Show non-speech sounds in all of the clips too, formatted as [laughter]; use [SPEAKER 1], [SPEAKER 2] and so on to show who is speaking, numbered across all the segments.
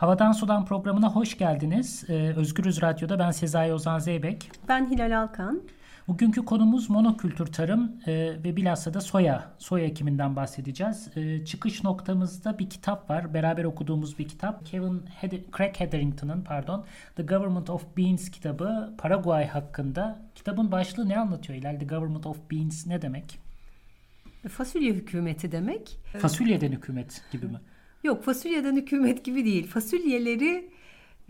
[SPEAKER 1] Havadan Sudan programına hoş geldiniz. Ee, Özgürüz Radyo'da ben Sezai Ozan Zeybek.
[SPEAKER 2] Ben Hilal Alkan.
[SPEAKER 1] Bugünkü konumuz monokültür tarım e, ve bilhassa da soya, soya ekiminden bahsedeceğiz. E, çıkış noktamızda bir kitap var, beraber okuduğumuz bir kitap. Kevin Hed- Craig Hetherington'ın pardon, The Government of Beans kitabı Paraguay hakkında. Kitabın başlığı ne anlatıyor Hilal? The Government of Beans ne demek?
[SPEAKER 2] Fasulye hükümeti demek.
[SPEAKER 1] Fasulyeden hükümet gibi mi?
[SPEAKER 2] Yok fasulyeden hükümet gibi değil. Fasulyeleri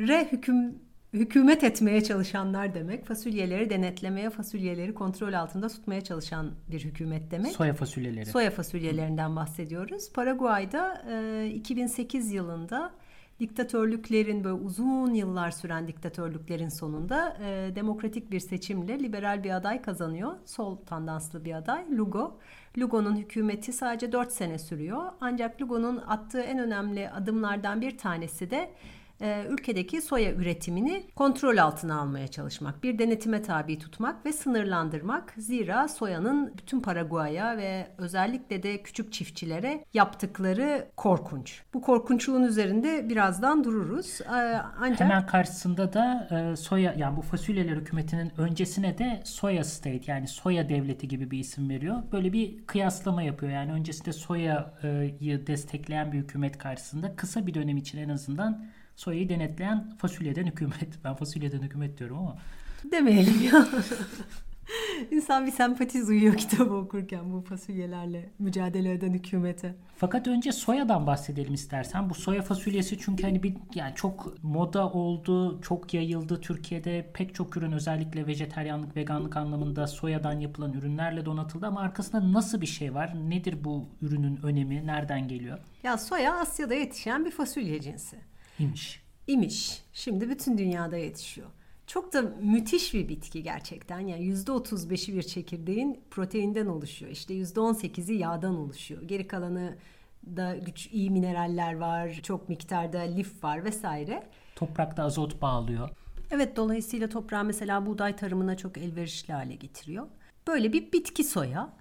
[SPEAKER 2] re hüküm hükümet etmeye çalışanlar demek. Fasulyeleri denetlemeye, fasulyeleri kontrol altında tutmaya çalışan bir hükümet demek.
[SPEAKER 1] Soya fasulyeleri.
[SPEAKER 2] Soya fasulyelerinden bahsediyoruz. Paraguay'da e, 2008 yılında diktatörlüklerin böyle uzun yıllar süren diktatörlüklerin sonunda e, demokratik bir seçimle liberal bir aday kazanıyor. Sol tandanslı bir aday Lugo. Lugo'nun hükümeti sadece 4 sene sürüyor. Ancak Lugo'nun attığı en önemli adımlardan bir tanesi de e, ülkedeki soya üretimini kontrol altına almaya çalışmak, bir denetime tabi tutmak ve sınırlandırmak. Zira soyanın bütün Paraguay'a ve özellikle de küçük çiftçilere yaptıkları korkunç. Bu korkunçluğun üzerinde birazdan dururuz. E,
[SPEAKER 1] ancak hemen karşısında da e, soya yani bu fasulyeler hükümetinin öncesine de soya state yani soya devleti gibi bir isim veriyor. Böyle bir kıyaslama yapıyor. Yani öncesinde soyayı destekleyen bir hükümet karşısında kısa bir dönem için en azından soyayı denetleyen fasulyeden hükümet. Ben fasulyeden hükümet diyorum ama.
[SPEAKER 2] Demeyelim ya. İnsan bir sempati duyuyor kitabı okurken bu fasulyelerle mücadele eden hükümete.
[SPEAKER 1] Fakat önce soyadan bahsedelim istersen. Bu soya fasulyesi çünkü hani bir yani çok moda oldu, çok yayıldı Türkiye'de. Pek çok ürün özellikle vejeteryanlık, veganlık anlamında soyadan yapılan ürünlerle donatıldı ama arkasında nasıl bir şey var? Nedir bu ürünün önemi? Nereden geliyor?
[SPEAKER 2] Ya soya Asya'da yetişen bir fasulye cinsi.
[SPEAKER 1] İmiş.
[SPEAKER 2] İmiş. Şimdi bütün dünyada yetişiyor. Çok da müthiş bir bitki gerçekten. Yani %35'i bir çekirdeğin proteinden oluşuyor. İşte %18'i yağdan oluşuyor. Geri kalanı da güç iyi mineraller var, çok miktarda lif var vesaire.
[SPEAKER 1] Toprakta azot bağlıyor.
[SPEAKER 2] Evet dolayısıyla toprağı mesela buğday tarımına çok elverişli hale getiriyor. Böyle bir bitki soya.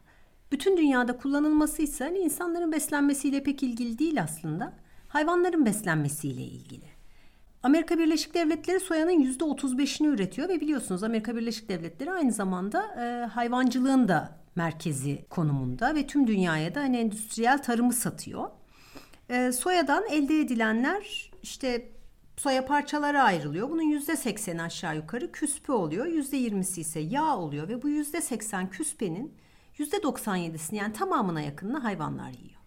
[SPEAKER 2] Bütün dünyada kullanılması ise hani insanların beslenmesiyle pek ilgili değil aslında hayvanların beslenmesiyle ilgili. Amerika Birleşik Devletleri soyanın %35'ini üretiyor ve biliyorsunuz Amerika Birleşik Devletleri aynı zamanda e, hayvancılığın da merkezi konumunda ve tüm dünyaya da hani endüstriyel tarımı satıyor. E, soyadan elde edilenler işte soya parçalara ayrılıyor. Bunun %80'i aşağı yukarı küspe oluyor. %20'si ise yağ oluyor ve bu %80 küspenin %97'sini yani tamamına yakınını hayvanlar yiyor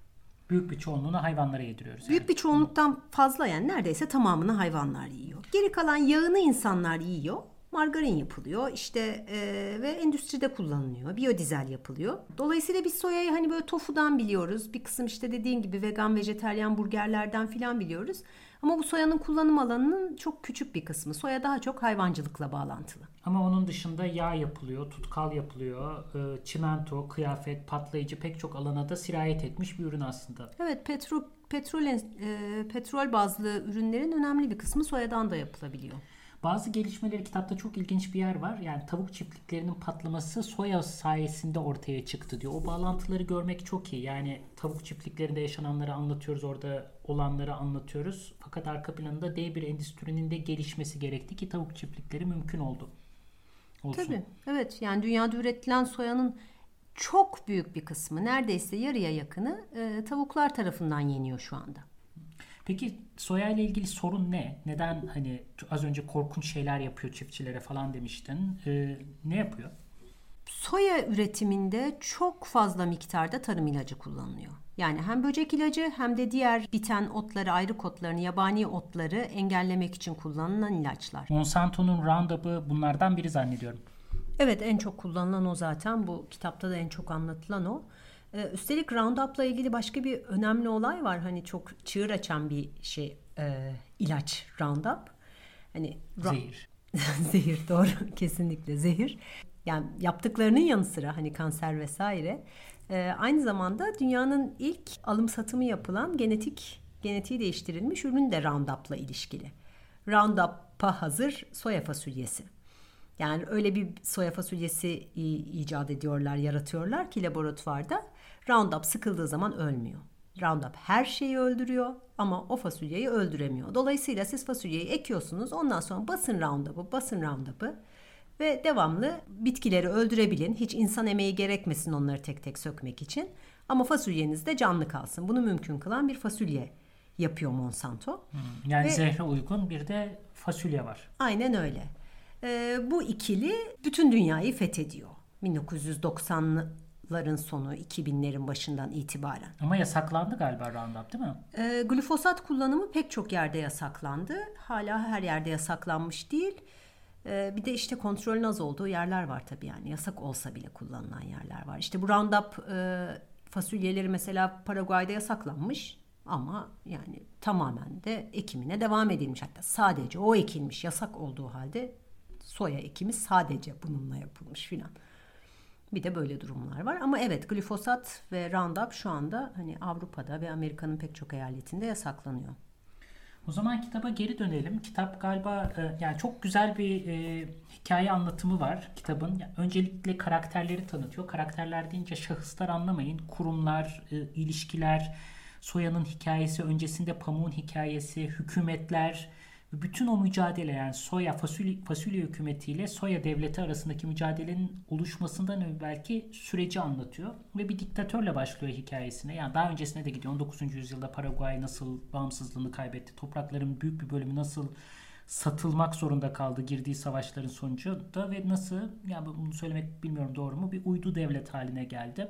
[SPEAKER 1] büyük bir çoğunluğunu hayvanlara yediriyoruz.
[SPEAKER 2] Büyük yani. bir çoğunluktan fazla yani neredeyse tamamını hayvanlar yiyor. Geri kalan yağını insanlar yiyor. Margarin yapılıyor işte e, ve endüstride kullanılıyor. Biyodizel yapılıyor. Dolayısıyla biz soyayı hani böyle tofudan biliyoruz. Bir kısım işte dediğin gibi vegan, vejeteryan burgerlerden filan biliyoruz. Ama bu soyanın kullanım alanının çok küçük bir kısmı. Soya daha çok hayvancılıkla bağlantılı.
[SPEAKER 1] Ama onun dışında yağ yapılıyor, tutkal yapılıyor, e, çimento, kıyafet, patlayıcı pek çok alana da sirayet etmiş bir ürün aslında.
[SPEAKER 2] Evet, petrol petrol e, petrol bazlı ürünlerin önemli bir kısmı soyadan da yapılabiliyor.
[SPEAKER 1] Bazı gelişmeleri kitapta çok ilginç bir yer var. Yani tavuk çiftliklerinin patlaması soya sayesinde ortaya çıktı diyor. O bağlantıları görmek çok iyi. Yani tavuk çiftliklerinde yaşananları anlatıyoruz, orada olanları anlatıyoruz. Fakat arka planında dev bir endüstrinin de gelişmesi gerekti ki tavuk çiftlikleri mümkün oldu.
[SPEAKER 2] Olsun. Tabii. Evet. Yani dünyada üretilen soyanın çok büyük bir kısmı neredeyse yarıya yakını e, tavuklar tarafından yeniyor şu anda.
[SPEAKER 1] Peki soya ile ilgili sorun ne? Neden hani az önce korkunç şeyler yapıyor çiftçilere falan demiştin. Ee, ne yapıyor?
[SPEAKER 2] Soya üretiminde çok fazla miktarda tarım ilacı kullanılıyor. Yani hem böcek ilacı hem de diğer biten otları, ayrı otlarını, yabani otları engellemek için kullanılan ilaçlar.
[SPEAKER 1] Monsanto'nun Roundup'ı bunlardan biri zannediyorum.
[SPEAKER 2] Evet en çok kullanılan o zaten. Bu kitapta da en çok anlatılan o. Ee, üstelik Roundup'la ilgili başka bir önemli olay var. Hani çok çığır açan bir şey e, ilaç Roundup. Hani
[SPEAKER 1] zehir. [laughs]
[SPEAKER 2] zehir doğru [laughs] kesinlikle zehir. Yani yaptıklarının yanı sıra hani kanser vesaire e, aynı zamanda dünyanın ilk alım satımı yapılan genetik genetiği değiştirilmiş ürün de Roundup'la ilişkili. Roundup'a hazır soya fasulyesi. Yani öyle bir soya fasulyesi icat ediyorlar, yaratıyorlar ki laboratuvarda Roundup sıkıldığı zaman ölmüyor. Roundup her şeyi öldürüyor ama o fasulyeyi öldüremiyor. Dolayısıyla siz fasulyeyi ekiyorsunuz ondan sonra basın Roundup'ı, basın Roundup'ı ve devamlı bitkileri öldürebilin. Hiç insan emeği gerekmesin onları tek tek sökmek için. Ama fasulyeniz de canlı kalsın. Bunu mümkün kılan bir fasulye yapıyor Monsanto.
[SPEAKER 1] Hmm, yani ve, zehre uygun bir de fasulye var.
[SPEAKER 2] Aynen öyle. Ee, bu ikili bütün dünyayı fethediyor. 1990'ların sonu 2000'lerin başından itibaren.
[SPEAKER 1] Ama yasaklandı galiba Roundup değil mi?
[SPEAKER 2] Ee, glifosat kullanımı pek çok yerde yasaklandı. Hala her yerde yasaklanmış değil. Ee, bir de işte kontrolün az olduğu yerler var tabii yani yasak olsa bile kullanılan yerler var. İşte bu Roundup e, fasulyeleri mesela Paraguay'da yasaklanmış ama yani tamamen de ekimine devam edilmiş. Hatta sadece o ekilmiş yasak olduğu halde soya ekimi sadece bununla yapılmış filan. Bir de böyle durumlar var. Ama evet glifosat ve Roundup şu anda hani Avrupa'da ve Amerika'nın pek çok eyaletinde yasaklanıyor.
[SPEAKER 1] O zaman kitaba geri dönelim. Kitap galiba e, yani çok güzel bir e, hikaye anlatımı var kitabın. Yani öncelikle karakterleri tanıtıyor. Karakterler deyince şahıslar anlamayın. Kurumlar, e, ilişkiler, soyanın hikayesi, öncesinde pamuğun hikayesi, hükümetler, bütün o mücadele yani soya fasulye, fasulye hükümetiyle soya devleti arasındaki mücadelenin oluşmasından belki süreci anlatıyor ve bir diktatörle başlıyor hikayesine. Yani daha öncesine de gidiyor. 19. yüzyılda Paraguay nasıl bağımsızlığını kaybetti? Toprakların büyük bir bölümü nasıl satılmak zorunda kaldı girdiği savaşların sonucunda ve nasıl yani bunu söylemek bilmiyorum doğru mu bir uydu devlet haline geldi.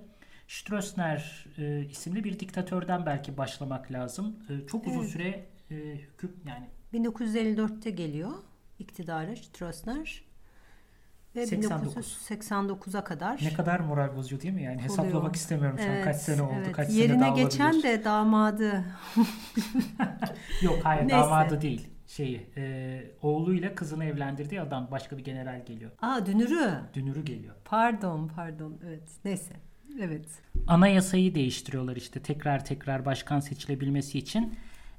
[SPEAKER 1] Stroessner e, isimli bir diktatörden belki başlamak lazım. E, çok uzun evet. süre e, hüküm yani
[SPEAKER 2] 1954'te geliyor iktidara Stroessner. Ve 1989'a kadar.
[SPEAKER 1] Ne kadar moral bozucu değil mi? Yani oluyor. hesaplamak istemiyorum şu evet, an kaç sene oldu, evet. kaç
[SPEAKER 2] Yerine
[SPEAKER 1] sene daha
[SPEAKER 2] geçen de damadı. [laughs]
[SPEAKER 1] Yok hayır Neyse. damadı değil. Şeyi, e, oğluyla kızını evlendirdiği adam başka bir general geliyor.
[SPEAKER 2] Aa dünürü.
[SPEAKER 1] Dünürü geliyor.
[SPEAKER 2] Pardon pardon evet neyse. Evet.
[SPEAKER 1] Anayasayı değiştiriyorlar işte tekrar tekrar başkan seçilebilmesi için.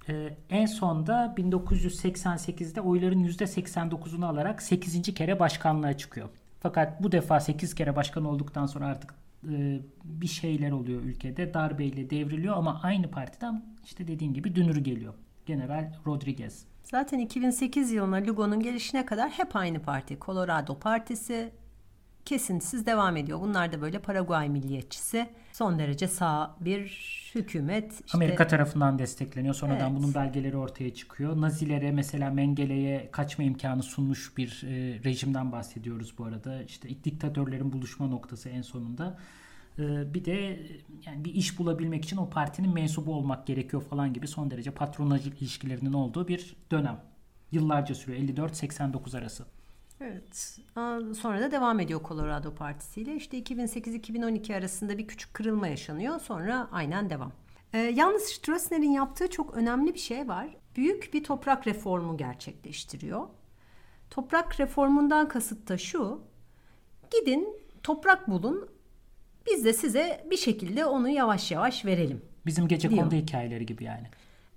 [SPEAKER 1] Ee, en sonda 1988'de oyların %89'unu alarak 8. kere başkanlığa çıkıyor. Fakat bu defa 8 kere başkan olduktan sonra artık e, bir şeyler oluyor ülkede. Darbeyle devriliyor ama aynı partiden işte dediğin gibi dünürü geliyor. General Rodriguez.
[SPEAKER 2] Zaten 2008 yılına Lugo'nun gelişine kadar hep aynı parti. Colorado Partisi kesintisiz devam ediyor. Bunlar da böyle Paraguay milliyetçisi. Son derece sağ bir hükümet.
[SPEAKER 1] İşte, Amerika tarafından destekleniyor. Sonradan evet. bunun belgeleri ortaya çıkıyor. Nazilere mesela Mengele'ye kaçma imkanı sunmuş bir e, rejimden bahsediyoruz bu arada. İşte diktatörlerin buluşma noktası en sonunda. E, bir de yani bir iş bulabilmek için o partinin mensubu olmak gerekiyor falan gibi son derece patronaj ilişkilerinin olduğu bir dönem. Yıllarca sürüyor. 54-89 arası.
[SPEAKER 2] Evet. Sonra da devam ediyor Colorado Partisi ile. İşte 2008-2012 arasında bir küçük kırılma yaşanıyor. Sonra aynen devam. Ee, yalnız Stroessner'in yaptığı çok önemli bir şey var. Büyük bir toprak reformu gerçekleştiriyor. Toprak reformundan kasıt da şu. Gidin toprak bulun. Biz de size bir şekilde onu yavaş yavaş verelim.
[SPEAKER 1] Bizim gece kondu hikayeleri gibi yani.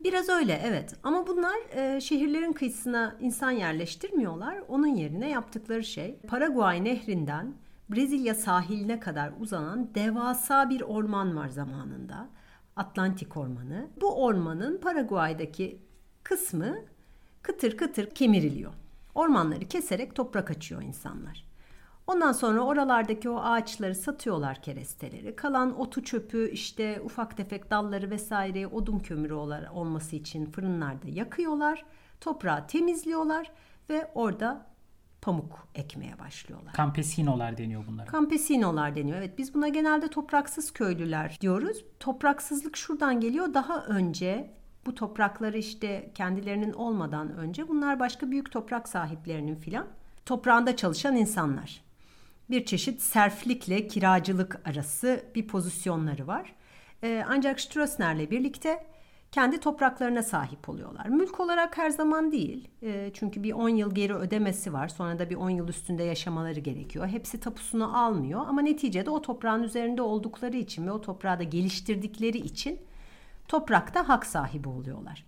[SPEAKER 2] Biraz öyle evet ama bunlar e, şehirlerin kıyısına insan yerleştirmiyorlar. Onun yerine yaptıkları şey Paraguay nehrinden Brezilya sahiline kadar uzanan devasa bir orman var zamanında. Atlantik Ormanı. Bu ormanın Paraguay'daki kısmı kıtır kıtır kemiriliyor. Ormanları keserek toprak açıyor insanlar. Ondan sonra oralardaki o ağaçları satıyorlar keresteleri. Kalan otu çöpü işte ufak tefek dalları vesaire odun kömürü olması için fırınlarda yakıyorlar. Toprağı temizliyorlar ve orada pamuk ekmeye başlıyorlar.
[SPEAKER 1] Campesinolar deniyor bunlara.
[SPEAKER 2] Campesinolar deniyor. Evet biz buna genelde topraksız köylüler diyoruz. Topraksızlık şuradan geliyor. Daha önce bu toprakları işte kendilerinin olmadan önce bunlar başka büyük toprak sahiplerinin filan toprağında çalışan insanlar bir çeşit serflikle kiracılık arası bir pozisyonları var. Ee, ancak Stroessner'le birlikte kendi topraklarına sahip oluyorlar. Mülk olarak her zaman değil. E, çünkü bir 10 yıl geri ödemesi var. Sonra da bir 10 yıl üstünde yaşamaları gerekiyor. Hepsi tapusunu almıyor ama neticede o toprağın üzerinde oldukları için ve o toprağı da geliştirdikleri için toprakta hak sahibi oluyorlar.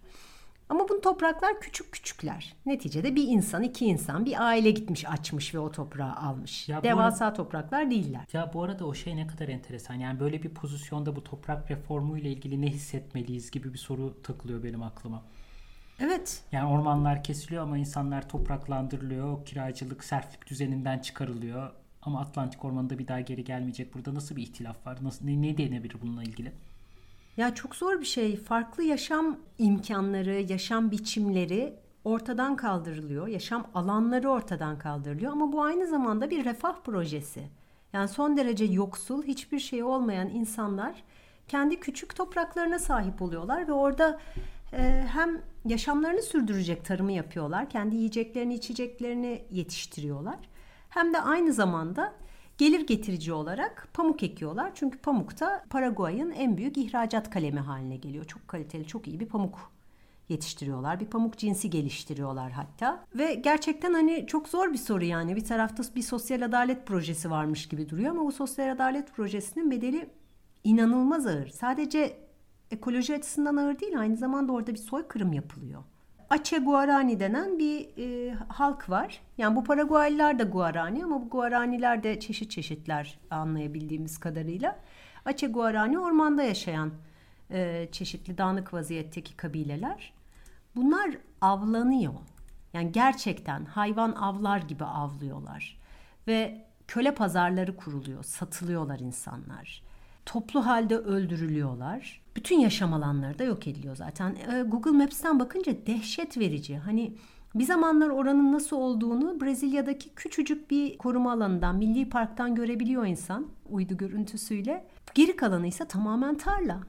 [SPEAKER 2] Ama bu topraklar küçük küçükler. Neticede bir insan, iki insan, bir aile gitmiş açmış ve o toprağı almış.
[SPEAKER 1] Ya
[SPEAKER 2] Devasa
[SPEAKER 1] arada-
[SPEAKER 2] topraklar değiller.
[SPEAKER 1] Ya bu arada o şey ne kadar enteresan. Yani böyle bir pozisyonda bu toprak reformu ile ilgili ne hissetmeliyiz gibi bir soru takılıyor benim aklıma.
[SPEAKER 2] Evet.
[SPEAKER 1] Yani ormanlar kesiliyor ama insanlar topraklandırılıyor. Kiracılık, serflik düzeninden çıkarılıyor. Ama Atlantik Ormanı'nda bir daha geri gelmeyecek. Burada nasıl bir ihtilaf var? Nasıl, ne, ne denebilir bununla ilgili?
[SPEAKER 2] Ya çok zor bir şey. Farklı yaşam imkanları, yaşam biçimleri ortadan kaldırılıyor. Yaşam alanları ortadan kaldırılıyor ama bu aynı zamanda bir refah projesi. Yani son derece yoksul, hiçbir şey olmayan insanlar kendi küçük topraklarına sahip oluyorlar ve orada e, hem yaşamlarını sürdürecek tarımı yapıyorlar, kendi yiyeceklerini, içeceklerini yetiştiriyorlar. Hem de aynı zamanda gelir getirici olarak pamuk ekiyorlar. Çünkü pamuk da Paraguay'ın en büyük ihracat kalemi haline geliyor. Çok kaliteli, çok iyi bir pamuk yetiştiriyorlar. Bir pamuk cinsi geliştiriyorlar hatta. Ve gerçekten hani çok zor bir soru yani. Bir tarafta bir sosyal adalet projesi varmış gibi duruyor ama bu sosyal adalet projesinin bedeli inanılmaz ağır. Sadece ekoloji açısından ağır değil aynı zamanda orada bir soykırım yapılıyor. Ache Guarani denen bir e, halk var. Yani bu Paraguaylılar da Guarani ama bu Guaraniler de çeşit çeşitler anlayabildiğimiz kadarıyla. Ache Guarani ormanda yaşayan e, çeşitli dağınık vaziyetteki kabileler. Bunlar avlanıyor. Yani gerçekten hayvan avlar gibi avlıyorlar. Ve köle pazarları kuruluyor, satılıyorlar insanlar. Toplu halde öldürülüyorlar. Bütün yaşam alanları da yok ediliyor zaten. E, Google Maps'ten bakınca dehşet verici. Hani bir zamanlar oranın nasıl olduğunu Brezilya'daki küçücük bir koruma alanından, milli parktan görebiliyor insan uydu görüntüsüyle. Geri kalanı ise tamamen tarla.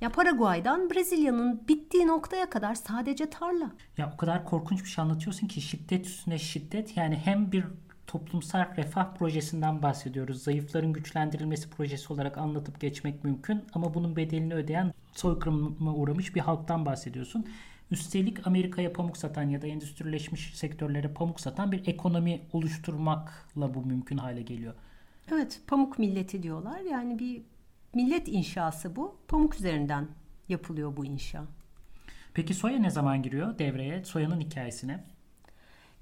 [SPEAKER 2] Ya Paraguay'dan Brezilya'nın bittiği noktaya kadar sadece tarla.
[SPEAKER 1] Ya o kadar korkunç bir şey anlatıyorsun ki şiddet üstüne şiddet. Yani hem bir toplumsal refah projesinden bahsediyoruz. Zayıfların güçlendirilmesi projesi olarak anlatıp geçmek mümkün. Ama bunun bedelini ödeyen soykırıma uğramış bir halktan bahsediyorsun. Üstelik Amerika'ya pamuk satan ya da endüstrileşmiş sektörlere pamuk satan bir ekonomi oluşturmakla bu mümkün hale geliyor.
[SPEAKER 2] Evet, pamuk milleti diyorlar. Yani bir millet inşası bu. Pamuk üzerinden yapılıyor bu inşa.
[SPEAKER 1] Peki soya ne zaman giriyor devreye? Soyanın hikayesine.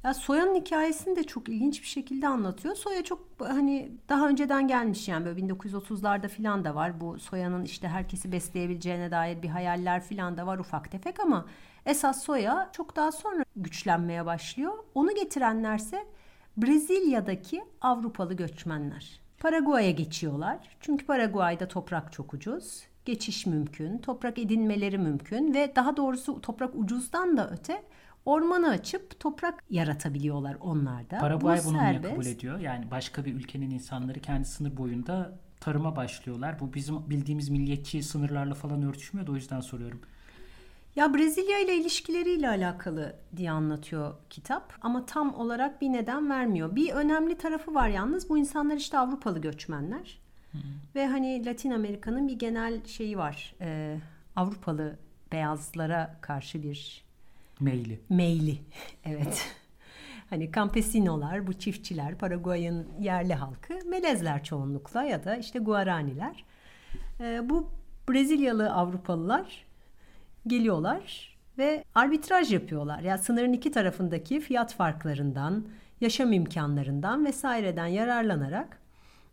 [SPEAKER 2] Ya soyanın hikayesini de çok ilginç bir şekilde anlatıyor. Soya çok hani daha önceden gelmiş yani böyle 1930'larda filan da var. Bu soyanın işte herkesi besleyebileceğine dair bir hayaller filan da var ufak tefek ama esas soya çok daha sonra güçlenmeye başlıyor. Onu getirenlerse Brezilya'daki Avrupalı göçmenler. Paraguay'a geçiyorlar. Çünkü Paraguay'da toprak çok ucuz. Geçiş mümkün, toprak edinmeleri mümkün ve daha doğrusu toprak ucuzdan da öte ormanı açıp toprak yaratabiliyorlar onlar da.
[SPEAKER 1] Paraguay
[SPEAKER 2] Bu
[SPEAKER 1] bunu niye
[SPEAKER 2] serbest.
[SPEAKER 1] kabul ediyor? Yani başka bir ülkenin insanları kendi sınır boyunda tarıma başlıyorlar. Bu bizim bildiğimiz milliyetçi sınırlarla falan örtüşmüyor da o yüzden soruyorum.
[SPEAKER 2] Ya Brezilya ile ilişkileriyle alakalı diye anlatıyor kitap ama tam olarak bir neden vermiyor. Bir önemli tarafı var yalnız bu insanlar işte Avrupalı göçmenler ve hani Latin Amerika'nın bir genel şeyi var Ee, Avrupalı beyazlara karşı bir
[SPEAKER 1] Meyli.
[SPEAKER 2] meyli [laughs] evet. Hani campesinolar, bu çiftçiler, Paraguay'ın yerli halkı, melezler çoğunlukla ya da işte Guaraniler. Ee, bu Brezilyalı Avrupalılar geliyorlar ve arbitraj yapıyorlar. Ya sınırın iki tarafındaki fiyat farklarından, yaşam imkanlarından vesaireden yararlanarak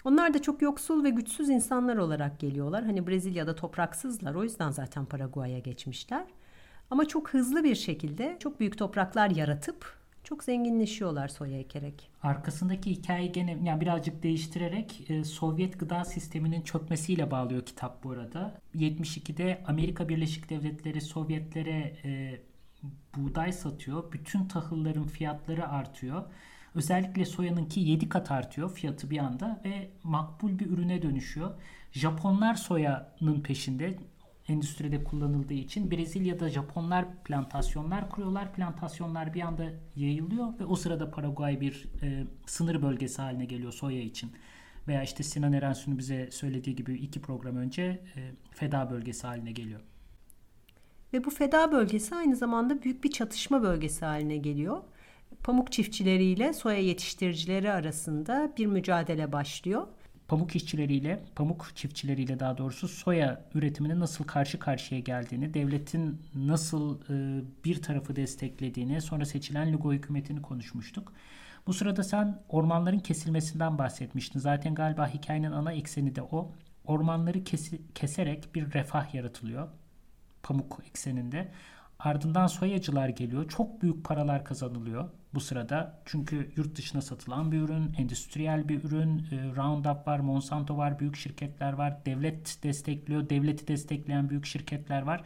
[SPEAKER 2] onlar da çok yoksul ve güçsüz insanlar olarak geliyorlar. Hani Brezilya'da topraksızlar. O yüzden zaten Paraguay'a geçmişler. Ama çok hızlı bir şekilde çok büyük topraklar yaratıp çok zenginleşiyorlar soya ekerek.
[SPEAKER 1] Arkasındaki hikayeyi gene yani birazcık değiştirerek e, Sovyet gıda sisteminin çökmesiyle bağlıyor kitap bu arada. 72'de Amerika Birleşik Devletleri Sovyetlere e, buğday satıyor. Bütün tahılların fiyatları artıyor. Özellikle soyanınki 7 kat artıyor fiyatı bir anda ve makbul bir ürüne dönüşüyor. Japonlar soyanın peşinde endüstride kullanıldığı için Brezilya'da Japonlar plantasyonlar kuruyorlar. Plantasyonlar bir anda yayılıyor ve o sırada Paraguay bir e, sınır bölgesi haline geliyor soya için. Veya işte Sinan Erensu'nun bize söylediği gibi iki program önce e, feda bölgesi haline geliyor.
[SPEAKER 2] Ve bu feda bölgesi aynı zamanda büyük bir çatışma bölgesi haline geliyor. Pamuk çiftçileriyle soya yetiştiricileri arasında bir mücadele başlıyor.
[SPEAKER 1] Pamuk işçileriyle, pamuk çiftçileriyle daha doğrusu soya üretimine nasıl karşı karşıya geldiğini, devletin nasıl e, bir tarafı desteklediğini, sonra seçilen Lugo hükümetini konuşmuştuk. Bu sırada sen ormanların kesilmesinden bahsetmiştin. Zaten galiba hikayenin ana ekseni de o. Ormanları kesi, keserek bir refah yaratılıyor. Pamuk ekseninde. Ardından soyacılar geliyor. Çok büyük paralar kazanılıyor bu sırada. Çünkü yurt dışına satılan bir ürün, endüstriyel bir ürün. E, Roundup var, Monsanto var, büyük şirketler var. Devlet destekliyor, devleti destekleyen büyük şirketler var.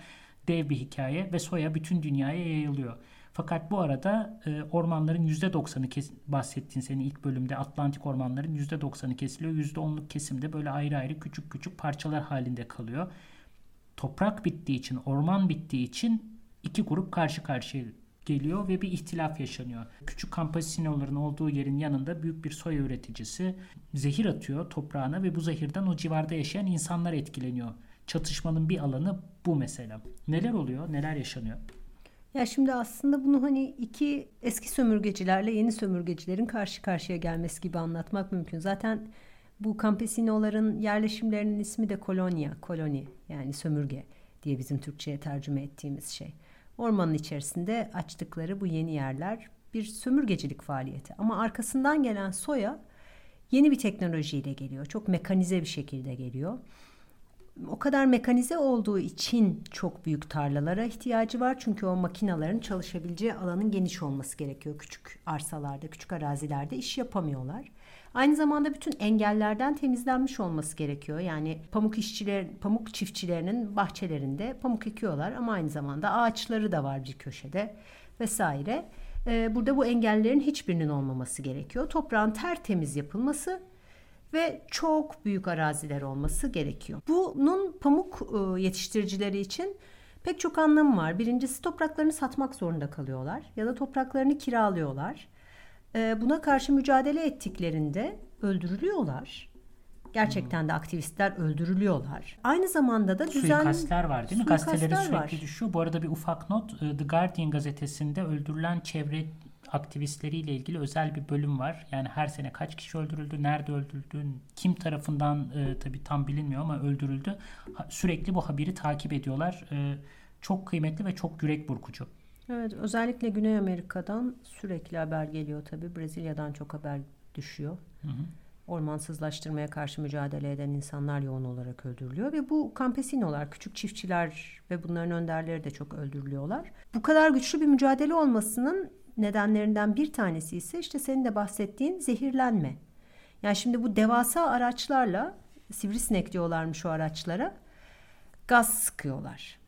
[SPEAKER 1] Dev bir hikaye ve soya bütün dünyaya yayılıyor. Fakat bu arada e, ormanların %90'ı kes, bahsettiğin senin ilk bölümde Atlantik ormanların %90'ı kesiliyor. %10'luk kesimde böyle ayrı ayrı küçük küçük parçalar halinde kalıyor. Toprak bittiği için, orman bittiği için iki grup karşı karşıya geliyor ve bir ihtilaf yaşanıyor. Küçük kampasinoların olduğu yerin yanında büyük bir soya üreticisi zehir atıyor toprağına ve bu zehirden o civarda yaşayan insanlar etkileniyor. Çatışmanın bir alanı bu mesela. Neler oluyor? Neler yaşanıyor?
[SPEAKER 2] Ya şimdi aslında bunu hani iki eski sömürgecilerle yeni sömürgecilerin karşı karşıya gelmesi gibi anlatmak mümkün. Zaten bu kampesinoların yerleşimlerinin ismi de kolonya, koloni yani sömürge diye bizim Türkçe'ye tercüme ettiğimiz şey. Ormanın içerisinde açtıkları bu yeni yerler bir sömürgecilik faaliyeti. Ama arkasından gelen soya yeni bir teknolojiyle geliyor. Çok mekanize bir şekilde geliyor. O kadar mekanize olduğu için çok büyük tarlalara ihtiyacı var. Çünkü o makinaların çalışabileceği alanın geniş olması gerekiyor. Küçük arsalarda, küçük arazilerde iş yapamıyorlar. Aynı zamanda bütün engellerden temizlenmiş olması gerekiyor. Yani pamuk işçiler, pamuk çiftçilerinin bahçelerinde pamuk ekiyorlar ama aynı zamanda ağaçları da var bir köşede vesaire. Ee, burada bu engellerin hiçbirinin olmaması gerekiyor. Toprağın tertemiz yapılması ve çok büyük araziler olması gerekiyor. Bunun pamuk e, yetiştiricileri için pek çok anlamı var. Birincisi topraklarını satmak zorunda kalıyorlar ya da topraklarını kiralıyorlar. E, buna karşı mücadele ettiklerinde öldürülüyorlar. Gerçekten de aktivistler öldürülüyorlar. Aynı zamanda da düzen...
[SPEAKER 1] Suikastler var değil mi? Gazeteleri sürekli var. düşüyor. Bu arada bir ufak not. E, The Guardian gazetesinde öldürülen çevre aktivistleriyle ilgili özel bir bölüm var. Yani her sene kaç kişi öldürüldü, nerede öldürüldü, kim tarafından e, tabii tam bilinmiyor ama öldürüldü. Ha, sürekli bu haberi takip ediyorlar. E, çok kıymetli ve çok yürek burkucu.
[SPEAKER 2] Evet özellikle Güney Amerika'dan sürekli haber geliyor tabii. Brezilya'dan çok haber düşüyor. Hı hı. Ormansızlaştırmaya karşı mücadele eden insanlar yoğun olarak öldürülüyor ve bu kampesinolar, küçük çiftçiler ve bunların önderleri de çok öldürülüyorlar. Bu kadar güçlü bir mücadele olmasının nedenlerinden bir tanesi ise işte senin de bahsettiğin zehirlenme. Yani şimdi bu devasa araçlarla sivrisinek diyorlarmış o araçlara gaz sıkıyorlar.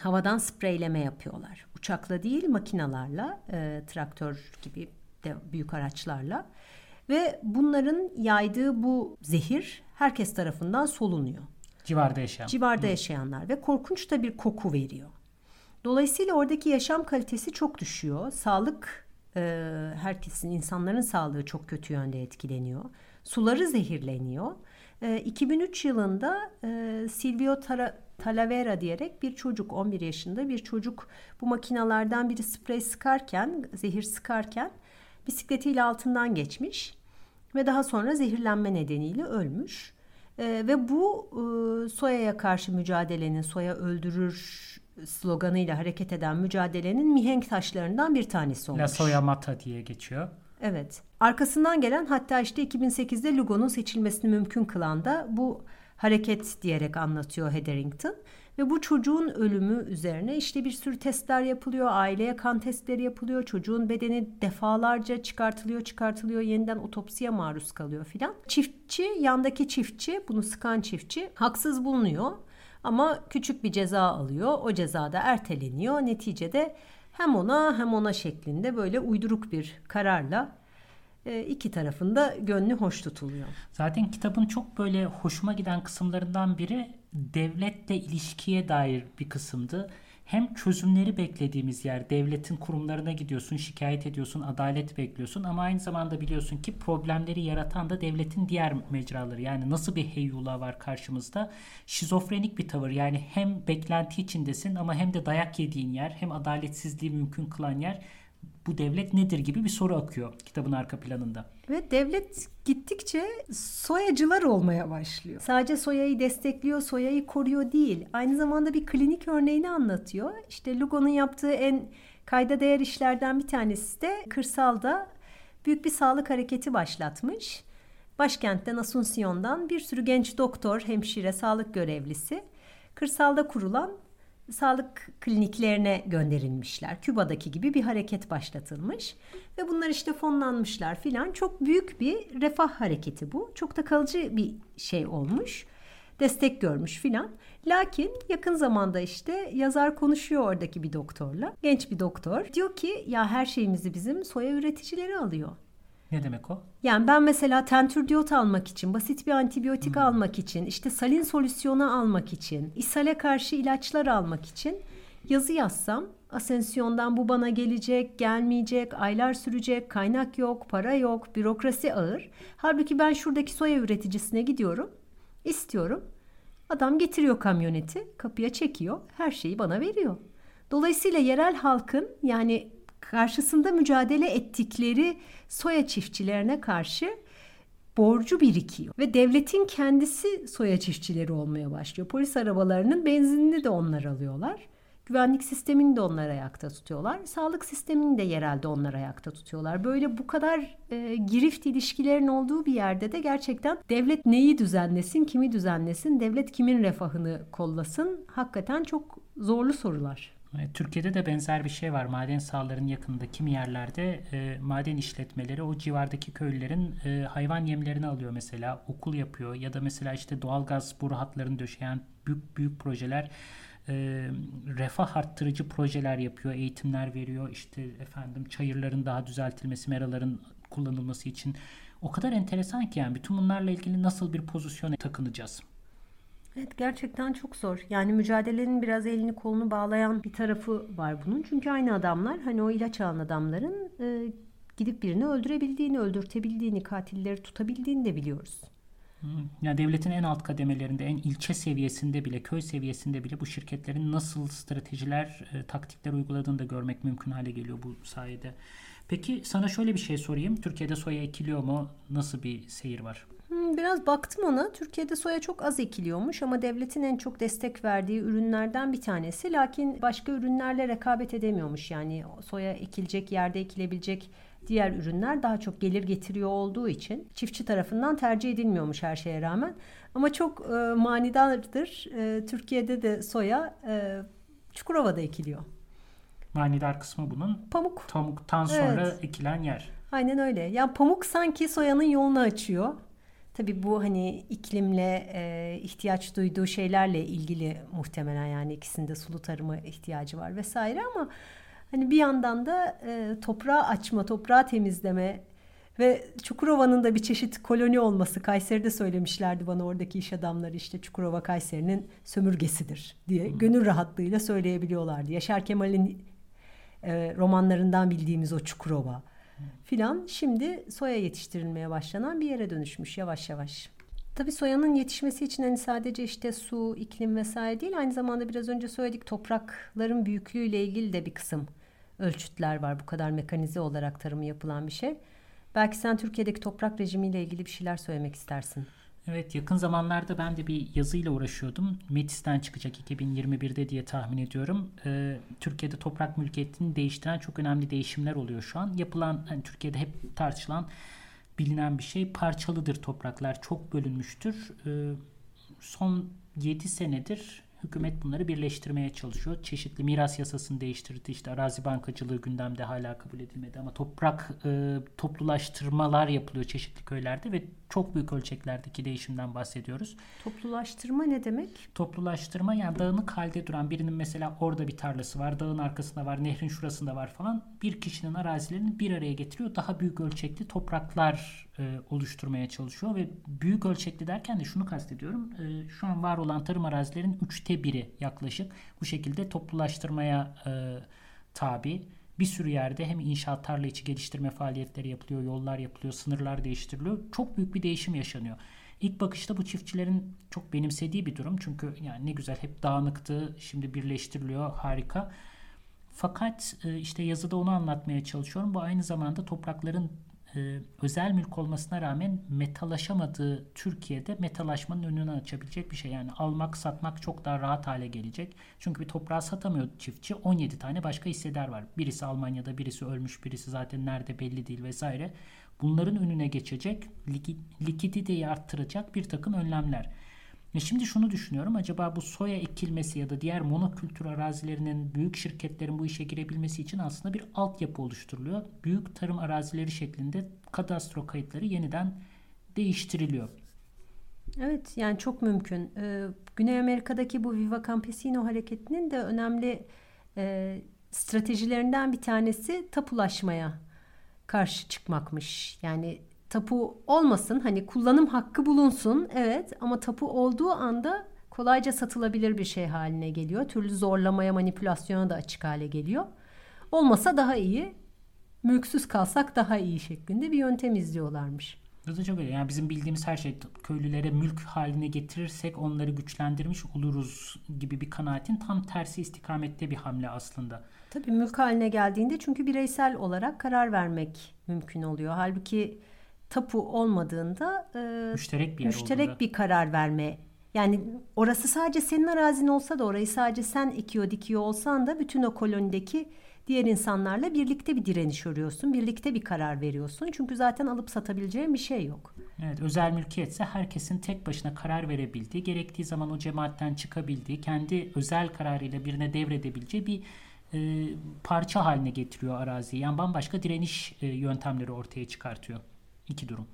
[SPEAKER 2] Havadan spreyleme yapıyorlar. Uçakla değil makinalarla, e, traktör gibi de büyük araçlarla ve bunların yaydığı bu zehir herkes tarafından solunuyor.
[SPEAKER 1] Civarda yaşayan.
[SPEAKER 2] Civarda Hı. yaşayanlar ve korkunç da bir koku veriyor. Dolayısıyla oradaki yaşam kalitesi çok düşüyor. Sağlık e, herkesin, insanların sağlığı çok kötü yönde etkileniyor. Suları zehirleniyor. E, 2003 yılında e, Silvio Tara, Talavera diyerek bir çocuk 11 yaşında bir çocuk bu makinalardan biri sprey sıkarken zehir sıkarken bisikletiyle altından geçmiş ve daha sonra zehirlenme nedeniyle ölmüş. E, ve bu e, soyaya karşı mücadelenin soya öldürür sloganıyla hareket eden mücadelenin mihenk taşlarından bir tanesi olmuş.
[SPEAKER 1] La Soya Mata diye geçiyor.
[SPEAKER 2] Evet. Arkasından gelen hatta işte 2008'de Lugo'nun seçilmesini mümkün kılan da bu hareket diyerek anlatıyor Hetherington. Ve bu çocuğun ölümü üzerine işte bir sürü testler yapılıyor. Aileye kan testleri yapılıyor. Çocuğun bedeni defalarca çıkartılıyor, çıkartılıyor. Yeniden otopsiye maruz kalıyor filan. Çiftçi, yandaki çiftçi, bunu sıkan çiftçi haksız bulunuyor. Ama küçük bir ceza alıyor. O ceza da erteleniyor. Neticede hem ona hem ona şeklinde böyle uyduruk bir kararla iki tarafında gönlü hoş tutuluyor.
[SPEAKER 1] Zaten kitabın çok böyle hoşuma giden kısımlarından biri devletle ilişkiye dair bir kısımdı hem çözümleri beklediğimiz yer, devletin kurumlarına gidiyorsun, şikayet ediyorsun, adalet bekliyorsun ama aynı zamanda biliyorsun ki problemleri yaratan da devletin diğer mecraları. Yani nasıl bir heyula var karşımızda? Şizofrenik bir tavır. Yani hem beklenti içindesin ama hem de dayak yediğin yer, hem adaletsizliği mümkün kılan yer bu devlet nedir gibi bir soru akıyor kitabın arka planında.
[SPEAKER 2] Ve devlet gittikçe soyacılar olmaya başlıyor. Sadece soyayı destekliyor, soyayı koruyor değil. Aynı zamanda bir klinik örneğini anlatıyor. İşte Lugo'nun yaptığı en kayda değer işlerden bir tanesi de kırsalda büyük bir sağlık hareketi başlatmış. Başkentten Asuncion'dan bir sürü genç doktor, hemşire, sağlık görevlisi kırsalda kurulan sağlık kliniklerine gönderilmişler. Küba'daki gibi bir hareket başlatılmış ve bunlar işte fonlanmışlar filan. Çok büyük bir refah hareketi bu. Çok da kalıcı bir şey olmuş. Destek görmüş filan. Lakin yakın zamanda işte yazar konuşuyor oradaki bir doktorla. Genç bir doktor. Diyor ki ya her şeyimizi bizim soya üreticileri alıyor.
[SPEAKER 1] Ne demek o?
[SPEAKER 2] Yani ben mesela tentürdiyot almak için, basit bir antibiyotik hmm. almak için, işte salin solüsyonu almak için, ishale karşı ilaçlar almak için yazı yazsam Asensyon'dan bu bana gelecek, gelmeyecek, aylar sürecek, kaynak yok, para yok, bürokrasi ağır. Halbuki ben şuradaki soya üreticisine gidiyorum, istiyorum. Adam getiriyor kamyoneti, kapıya çekiyor, her şeyi bana veriyor. Dolayısıyla yerel halkın yani karşısında mücadele ettikleri soya çiftçilerine karşı borcu birikiyor ve devletin kendisi soya çiftçileri olmaya başlıyor. Polis arabalarının benzinini de onlar alıyorlar. Güvenlik sistemini de onlar ayakta tutuyorlar. Sağlık sistemini de yerelde onlar ayakta tutuyorlar. Böyle bu kadar e, girift ilişkilerin olduğu bir yerde de gerçekten devlet neyi düzenlesin, kimi düzenlesin, devlet kimin refahını kollasın hakikaten çok zorlu sorular.
[SPEAKER 1] E, Türkiye'de de benzer bir şey var. Maden sahalarının yakında kimi yerlerde e, maden işletmeleri o civardaki köylülerin e, hayvan yemlerini alıyor mesela. Okul yapıyor ya da mesela işte doğalgaz boru hatlarını döşeyen büyük büyük projeler e, refah arttırıcı projeler yapıyor, eğitimler veriyor. İşte efendim çayırların daha düzeltilmesi, meraların kullanılması için o kadar enteresan ki yani bütün bunlarla ilgili nasıl bir pozisyona takınacağız?
[SPEAKER 2] Evet gerçekten çok zor. Yani mücadelenin biraz elini kolunu bağlayan bir tarafı var bunun. Çünkü aynı adamlar hani o ilaç alan adamların e, gidip birini öldürebildiğini, öldürtebildiğini, katilleri tutabildiğini de biliyoruz.
[SPEAKER 1] Yani devletin en alt kademelerinde, en ilçe seviyesinde bile, köy seviyesinde bile bu şirketlerin nasıl stratejiler, e, taktikler uyguladığını da görmek mümkün hale geliyor bu sayede. Peki sana şöyle bir şey sorayım. Türkiye'de soya ekiliyor mu? Nasıl bir seyir var?
[SPEAKER 2] Hmm, biraz baktım ona. Türkiye'de soya çok az ekiliyormuş ama devletin en çok destek verdiği ürünlerden bir tanesi. Lakin başka ürünlerle rekabet edemiyormuş. Yani soya ekilecek, yerde ekilebilecek diğer ürünler daha çok gelir getiriyor olduğu için çiftçi tarafından tercih edilmiyormuş her şeye rağmen. Ama çok e, manidardır. E, Türkiye'de de soya e, Çukurova'da ekiliyor.
[SPEAKER 1] Manidar kısmı bunun
[SPEAKER 2] pamuk.
[SPEAKER 1] Pamuktan sonra evet. ekilen yer.
[SPEAKER 2] Aynen öyle. Yani pamuk sanki soyanın yolunu açıyor. Tabii bu hani iklimle e, ihtiyaç duyduğu şeylerle ilgili muhtemelen yani ikisinde sulu tarıma ihtiyacı var vesaire ama hani bir yandan da e, toprağı açma, toprağı temizleme ve Çukurova'nın da bir çeşit koloni olması Kayseri'de söylemişlerdi bana oradaki iş adamları işte Çukurova Kayseri'nin sömürgesidir diye gönül rahatlığıyla söyleyebiliyorlardı. Yaşar Kemal'in e, romanlarından bildiğimiz o Çukurova filan şimdi soya yetiştirilmeye başlanan bir yere dönüşmüş yavaş yavaş. Tabii soyanın yetişmesi için hani sadece işte su, iklim vesaire değil aynı zamanda biraz önce söyledik toprakların büyüklüğüyle ilgili de bir kısım ölçütler var. Bu kadar mekanize olarak tarımı yapılan bir şey. Belki sen Türkiye'deki toprak rejimiyle ilgili bir şeyler söylemek istersin.
[SPEAKER 1] Evet yakın zamanlarda ben de bir yazıyla uğraşıyordum. Metis'ten çıkacak 2021'de diye tahmin ediyorum. Ee, Türkiye'de toprak mülkiyetini değiştiren çok önemli değişimler oluyor şu an. Yapılan hani Türkiye'de hep tartışılan bilinen bir şey parçalıdır topraklar. Çok bölünmüştür. Ee, son 7 senedir hükümet bunları birleştirmeye çalışıyor. Çeşitli miras yasasını değiştirdi. İşte arazi bankacılığı gündemde hala kabul edilmedi ama toprak e, toplulaştırmalar yapılıyor çeşitli köylerde ve çok büyük ölçeklerdeki değişimden bahsediyoruz.
[SPEAKER 2] Toplulaştırma ne demek?
[SPEAKER 1] Toplulaştırma yani dağınık halde duran birinin mesela orada bir tarlası var, dağın arkasında var, nehrin şurasında var falan. Bir kişinin arazilerini bir araya getiriyor. Daha büyük ölçekli topraklar e, oluşturmaya çalışıyor ve büyük ölçekli derken de şunu kastediyorum. E, şu an var olan tarım arazilerin üçte biri yaklaşık bu şekilde toplulaştırmaya e, tabi. Bir sürü yerde hem inşaat tarla içi geliştirme faaliyetleri yapılıyor, yollar yapılıyor, sınırlar değiştiriliyor. Çok büyük bir değişim yaşanıyor. İlk bakışta bu çiftçilerin çok benimsediği bir durum. Çünkü yani ne güzel hep dağınıktı, şimdi birleştiriliyor, harika. Fakat e, işte yazıda onu anlatmaya çalışıyorum. Bu aynı zamanda toprakların e, özel mülk olmasına rağmen metalaşamadığı Türkiye'de metalaşmanın önünü açabilecek bir şey. Yani almak satmak çok daha rahat hale gelecek. Çünkü bir toprağı satamıyor çiftçi. 17 tane başka hissedar var. Birisi Almanya'da, birisi ölmüş, birisi zaten nerede belli değil vesaire. Bunların önüne geçecek, likiditeyi arttıracak bir takım önlemler. Ve şimdi şunu düşünüyorum. Acaba bu soya ekilmesi ya da diğer monokültür arazilerinin büyük şirketlerin bu işe girebilmesi için aslında bir altyapı oluşturuluyor. Büyük tarım arazileri şeklinde kadastro kayıtları yeniden değiştiriliyor.
[SPEAKER 2] Evet yani çok mümkün. Ee, Güney Amerika'daki bu Viva Campesino hareketinin de önemli e, stratejilerinden bir tanesi tapulaşmaya karşı çıkmakmış. Yani tapu olmasın hani kullanım hakkı bulunsun evet ama tapu olduğu anda kolayca satılabilir bir şey haline geliyor. Türlü zorlamaya manipülasyona da açık hale geliyor. Olmasa daha iyi mülksüz kalsak daha iyi şeklinde bir yöntem izliyorlarmış.
[SPEAKER 1] Bu da çok öyle. Yani bizim bildiğimiz her şey köylülere mülk haline getirirsek onları güçlendirmiş oluruz gibi bir kanaatin tam tersi istikamette bir hamle aslında.
[SPEAKER 2] Tabii mülk haline geldiğinde çünkü bireysel olarak karar vermek mümkün oluyor. Halbuki tapu olmadığında
[SPEAKER 1] e, müşterek bir yer
[SPEAKER 2] müşterek
[SPEAKER 1] olduğunda.
[SPEAKER 2] bir karar verme. Yani orası sadece senin arazin olsa da orayı sadece sen ekiyor dikiyor olsan da bütün o kolonideki diğer insanlarla birlikte bir direniş örüyorsun. Birlikte bir karar veriyorsun. Çünkü zaten alıp satabileceğin bir şey yok.
[SPEAKER 1] Evet, özel mülkiyetse herkesin tek başına karar verebildiği, gerektiği zaman o cemaatten çıkabildiği, kendi özel kararıyla birine devredebileceği bir e, parça haline getiriyor araziyi. Yani bambaşka direniş e, yöntemleri ortaya çıkartıyor. İki durum.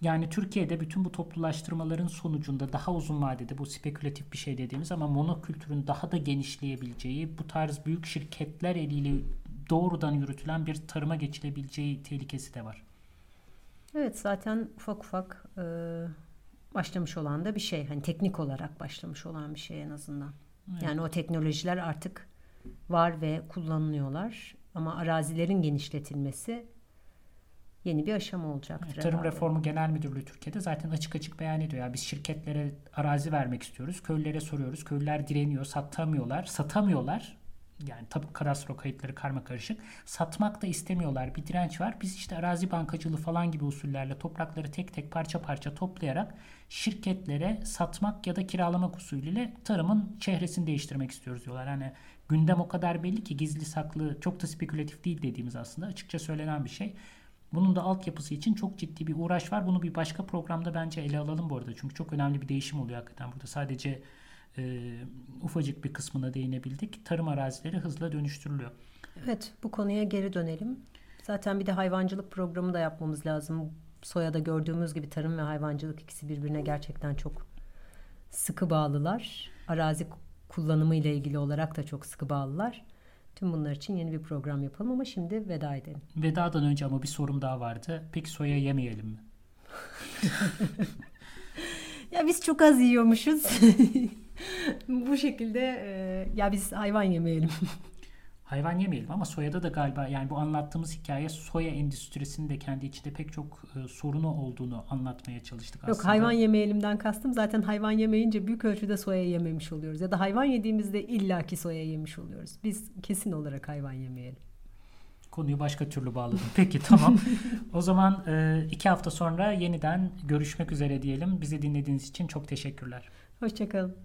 [SPEAKER 1] Yani Türkiye'de bütün bu toplulaştırmaların sonucunda daha uzun vadede bu spekülatif bir şey dediğimiz ama monokültürün daha da genişleyebileceği, bu tarz büyük şirketler eliyle doğrudan yürütülen bir tarıma geçilebileceği tehlikesi de var.
[SPEAKER 2] Evet zaten ufak ufak e, başlamış olan da bir şey. Hani teknik olarak başlamış olan bir şey en azından. Evet. Yani o teknolojiler artık var ve kullanılıyorlar. Ama arazilerin genişletilmesi yeni bir aşama olacaktır.
[SPEAKER 1] Tarım herhalde. Reformu Genel Müdürlüğü Türkiye'de zaten açık açık beyan ediyor. Ya biz şirketlere arazi vermek istiyoruz. Köylülere soruyoruz. Köylüler direniyor, satamıyorlar. Satamıyorlar. Yani tabi kadastro kayıtları karma karışık. Satmak da istemiyorlar. Bir direnç var. Biz işte arazi bankacılığı falan gibi usullerle toprakları tek tek parça parça toplayarak şirketlere satmak ya da kiralamak usulüyle tarımın çehresini değiştirmek istiyoruz diyorlar. Hani gündem o kadar belli ki gizli saklı çok da spekülatif değil dediğimiz aslında açıkça söylenen bir şey. Bunun da altyapısı için çok ciddi bir uğraş var. Bunu bir başka programda bence ele alalım bu arada. Çünkü çok önemli bir değişim oluyor hakikaten burada. Sadece e, ufacık bir kısmına değinebildik. Tarım arazileri hızla dönüştürülüyor.
[SPEAKER 2] Evet bu konuya geri dönelim. Zaten bir de hayvancılık programı da yapmamız lazım. Soya'da gördüğümüz gibi tarım ve hayvancılık ikisi birbirine gerçekten çok sıkı bağlılar. Arazi kullanımı ile ilgili olarak da çok sıkı bağlılar. Tüm bunlar için yeni bir program yapalım ama şimdi veda edelim.
[SPEAKER 1] Vedadan önce ama bir sorum daha vardı. Peki soya yemeyelim mi? [laughs]
[SPEAKER 2] ya biz çok az yiyormuşuz. [laughs] Bu şekilde e, ya biz hayvan yemeyelim. [laughs]
[SPEAKER 1] hayvan yemeyelim ama soyada da galiba yani bu anlattığımız hikaye soya endüstrisinin de kendi içinde pek çok e, sorunu olduğunu anlatmaya çalıştık aslında.
[SPEAKER 2] Yok hayvan yemeyelimden kastım zaten hayvan yemeyince büyük ölçüde soya yememiş oluyoruz. Ya da hayvan yediğimizde illaki soya yemiş oluyoruz. Biz kesin olarak hayvan yemeyelim.
[SPEAKER 1] Konuyu başka türlü bağladım. Peki tamam. [laughs] o zaman e, iki hafta sonra yeniden görüşmek üzere diyelim. Bizi dinlediğiniz için çok teşekkürler.
[SPEAKER 2] Hoşçakalın.